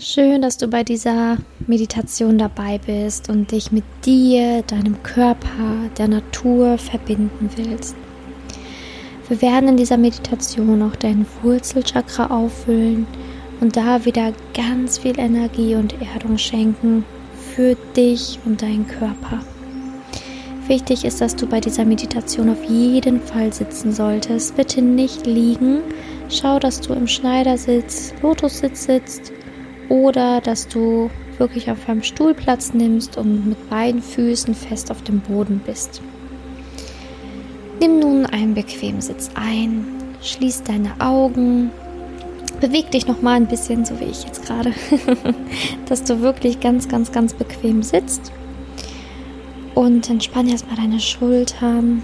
Schön, dass du bei dieser Meditation dabei bist und dich mit dir, deinem Körper, der Natur verbinden willst. Wir werden in dieser Meditation auch dein Wurzelchakra auffüllen und da wieder ganz viel Energie und Erdung schenken für dich und deinen Körper. Wichtig ist, dass du bei dieser Meditation auf jeden Fall sitzen solltest. Bitte nicht liegen. Schau, dass du im Schneidersitz, Lotussitz sitzt oder dass du wirklich auf einem Stuhl Platz nimmst und mit beiden Füßen fest auf dem Boden bist. Nimm nun einen bequemen Sitz ein, schließ deine Augen, beweg dich noch mal ein bisschen, so wie ich jetzt gerade, dass du wirklich ganz, ganz, ganz bequem sitzt und entspann erstmal deine Schultern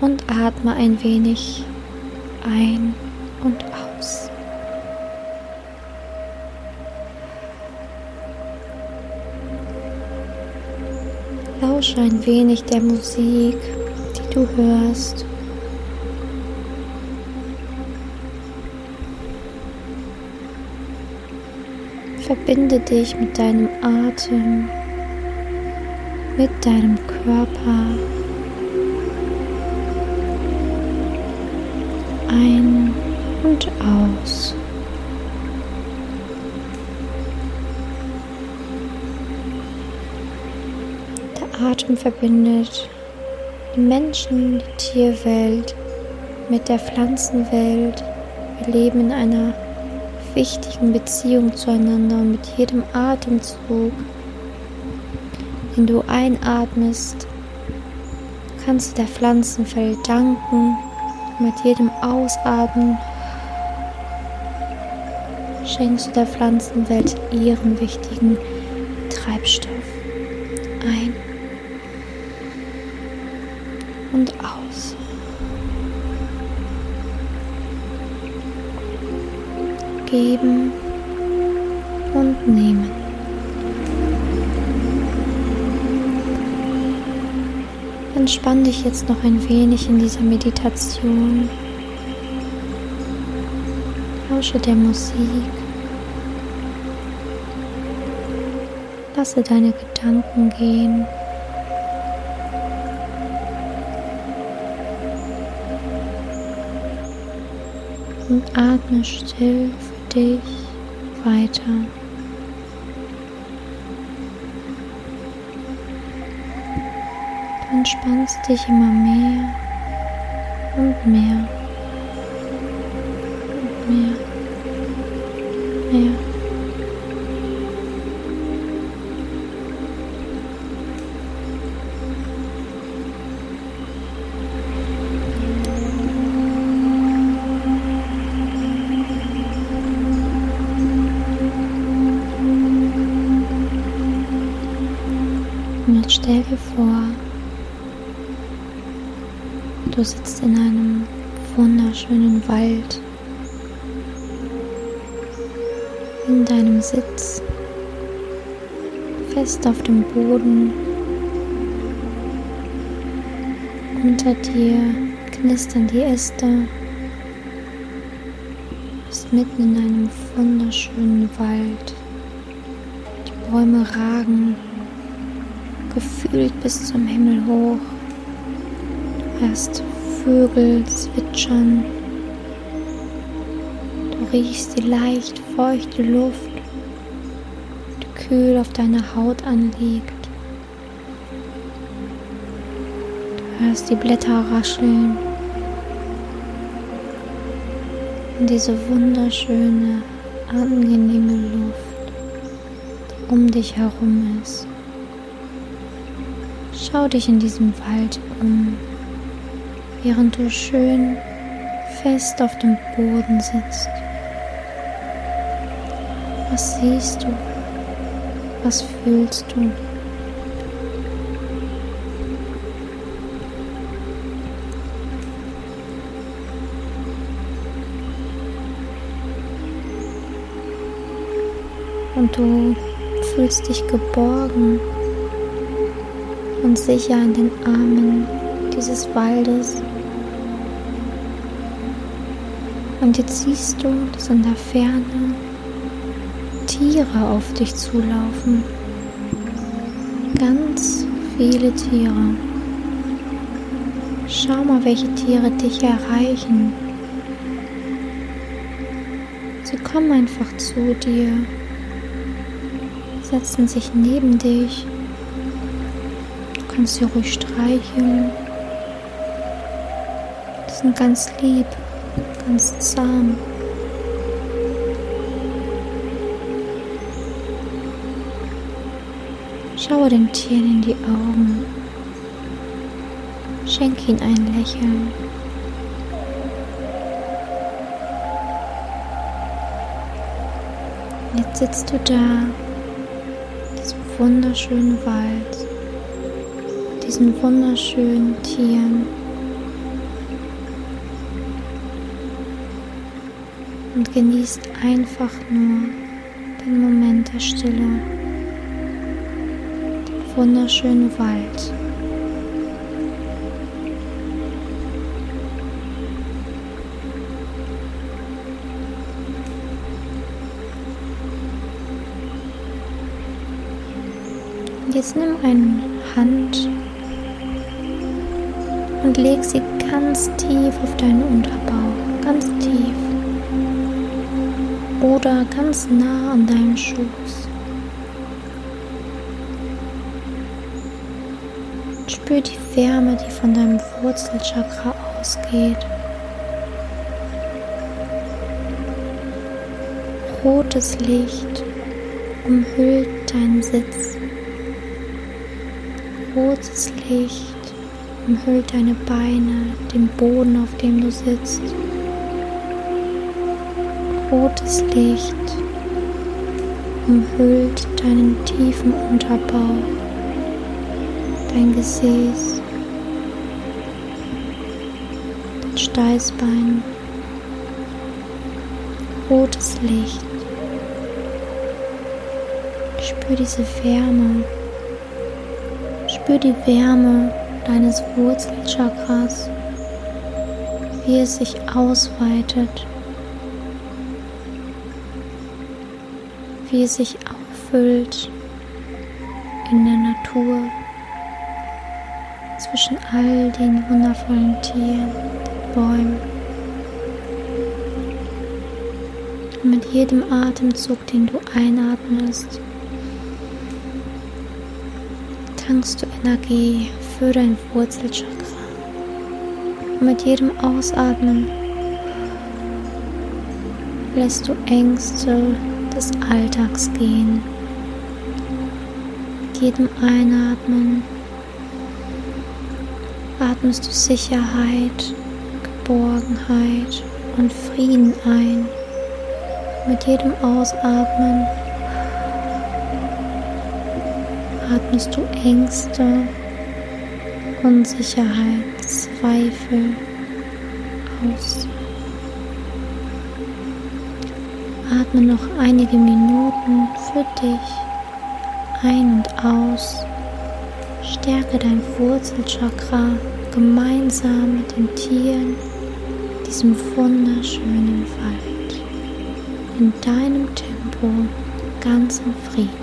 und atme ein wenig ein und aus. Lausche ein wenig der Musik, die du hörst. Verbinde dich mit deinem Atem, mit deinem Körper. Ein und aus. Atem verbindet die Menschen, die Tierwelt mit der Pflanzenwelt. Wir leben in einer wichtigen Beziehung zueinander und mit jedem Atemzug, den du einatmest, kannst du der Pflanzenwelt danken. Mit jedem Ausatmen schenkst du der Pflanzenwelt ihren wichtigen Treibstoff Geben und nehmen. Entspann dich jetzt noch ein wenig in dieser Meditation. Lausche der Musik. Lasse deine Gedanken gehen. und atme still dich weiter. Du entspannst dich immer mehr und mehr und mehr, mehr. Stell dir vor, du sitzt in einem wunderschönen Wald. In deinem Sitz, fest auf dem Boden. Unter dir knistern die Äste. Bist mitten in einem wunderschönen Wald. Die Bäume ragen gefühlt bis zum Himmel hoch. Du hörst Vögel zwitschern. Du riechst die leicht feuchte Luft, die kühl auf deiner Haut anliegt. Du hörst die Blätter rascheln. Und diese wunderschöne, angenehme Luft, die um dich herum ist. Schau dich in diesem Wald um, während du schön fest auf dem Boden sitzt. Was siehst du? Was fühlst du? Und du fühlst dich geborgen und sicher in den Armen dieses Waldes. Und jetzt siehst du, dass in der Ferne, Tiere auf dich zulaufen. Ganz viele Tiere. Schau mal, welche Tiere dich erreichen. Sie kommen einfach zu dir, setzen sich neben dich. Kannst sie ruhig streicheln. Sie sind ganz lieb, ganz zahm. Schaue dem Tier in die Augen. Schenk ihm ein Lächeln. Jetzt sitzt du da, in diesem wunderschönen Wald, diesen wunderschönen Tieren. Und genießt einfach nur den Moment der Stille, den wunderschönen Wald. Jetzt nimm eine Hand und leg sie ganz tief auf deinen Unterbauch, ganz tief. Oder ganz nah an deinem Schoß. Spür die Wärme, die von deinem Wurzelchakra ausgeht. Rotes Licht umhüllt deinen Sitz. Rotes Licht umhüllt deine Beine, den Boden, auf dem du sitzt. Rotes Licht umhüllt deinen tiefen Unterbauch, dein Gesäß, dein Steißbein. Rotes Licht. Spür diese Wärme Spür die Wärme deines Wurzelchakras, wie es sich ausweitet, wie es sich auffüllt in der Natur zwischen all den wundervollen Tieren, Bäumen. Und mit jedem Atemzug, den du einatmest, tankst du Energie für dein Wurzelchakra. Und mit jedem Ausatmen lässt du Ängste des Alltags gehen. Mit jedem Einatmen atmest du Sicherheit, Geborgenheit und Frieden ein. Mit jedem Ausatmen atmest du Ängste, Unsicherheit, Zweifel aus. Atme noch einige Minuten für dich ein und aus. Stärke dein Wurzelchakra gemeinsam mit den Tieren diesem wunderschönen Wald. In deinem Tempo ganz im Frieden.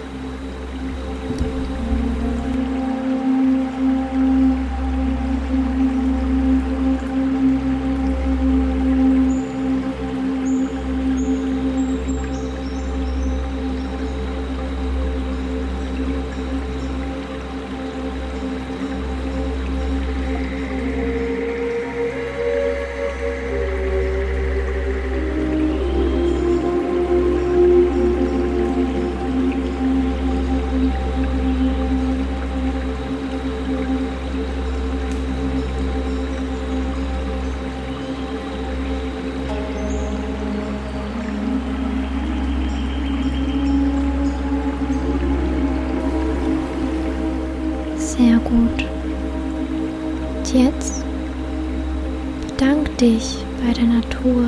Dich bei der Natur.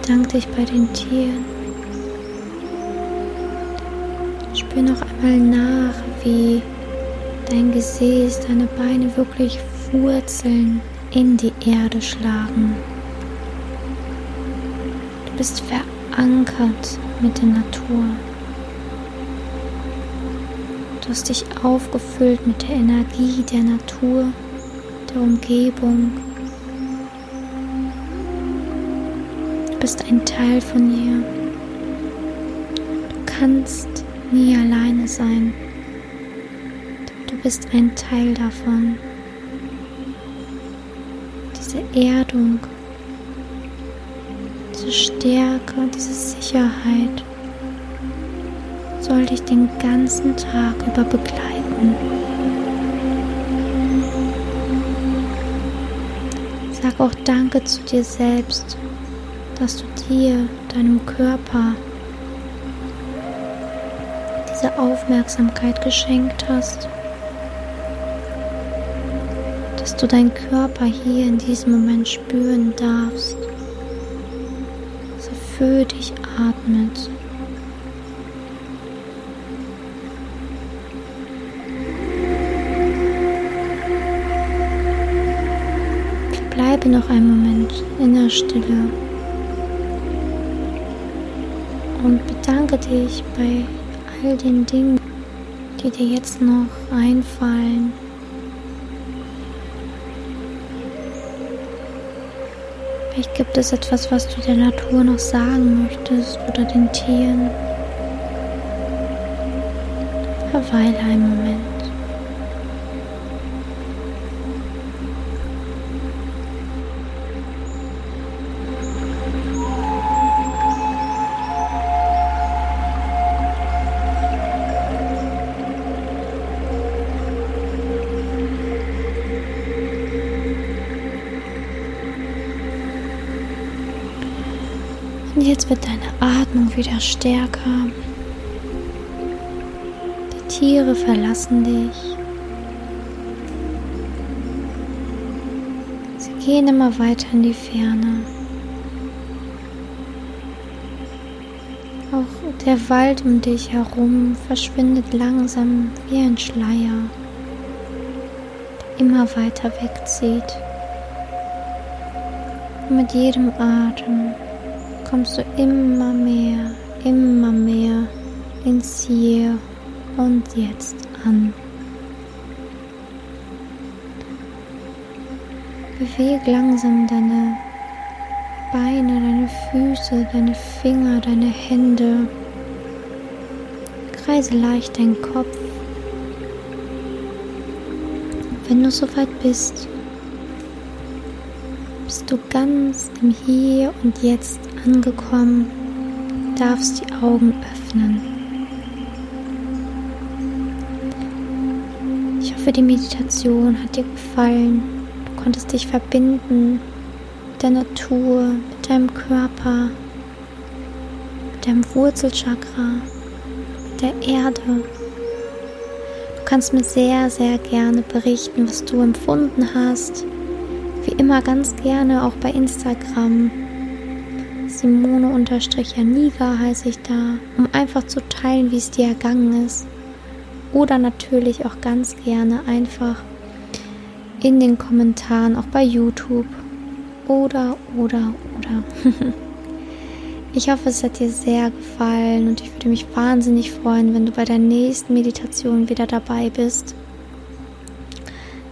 Bedank dich bei den Tieren. Spür noch einmal nach, wie dein Gesäß, deine Beine wirklich Wurzeln in die Erde schlagen. Du bist verankert mit der Natur. Du hast dich aufgefüllt mit der Energie der Natur, der Umgebung. Du bist ein Teil von ihr. Du kannst nie alleine sein. Du bist ein Teil davon. Diese Erdung, diese Stärke, diese Sicherheit soll dich den ganzen Tag über begleiten. Sag auch Danke zu dir selbst, dass du dir, deinem Körper, diese Aufmerksamkeit geschenkt hast. Dass du deinen Körper hier in diesem Moment spüren darfst. Dass er für dich atmet. Bleibe noch einen Moment in der Stille und bedanke dich bei all den Dingen, die dir jetzt noch einfallen. Vielleicht gibt es etwas, was du der Natur noch sagen möchtest oder den Tieren. Verweile einen Moment. Jetzt wird deine Atmung wieder stärker. Die Tiere verlassen dich. Sie gehen immer weiter in die Ferne. Auch der Wald um dich herum verschwindet langsam wie ein Schleier, der immer weiter wegzieht. Und mit jedem Atem kommst du immer mehr, immer mehr ins Hier und Jetzt an. Beweg langsam deine Beine, deine Füße, deine Finger, deine Hände. Kreise leicht deinen Kopf. Wenn du soweit bist, bist du ganz im Hier und Jetzt angekommen, darfst die Augen öffnen. Ich hoffe, die Meditation hat dir gefallen. Du konntest dich verbinden mit der Natur, mit deinem Körper, mit deinem Wurzelchakra, mit der Erde. Du kannst mir sehr, sehr gerne berichten, was du empfunden hast. Wie immer ganz gerne auch bei Instagram Simone-Janiga heiße ich da, um einfach zu teilen, wie es dir ergangen ist. Oder natürlich auch ganz gerne einfach in den Kommentaren, auch bei YouTube. Oder, oder, oder. ich hoffe, es hat dir sehr gefallen und ich würde mich wahnsinnig freuen, wenn du bei der nächsten Meditation wieder dabei bist.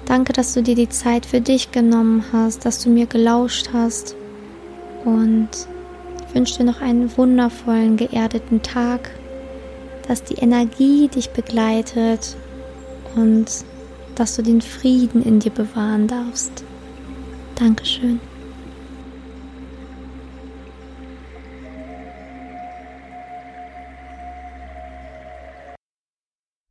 Danke, dass du dir die Zeit für dich genommen hast, dass du mir gelauscht hast und wünsche dir noch einen wundervollen, geerdeten Tag, dass die Energie dich begleitet und dass du den Frieden in dir bewahren darfst. Dankeschön.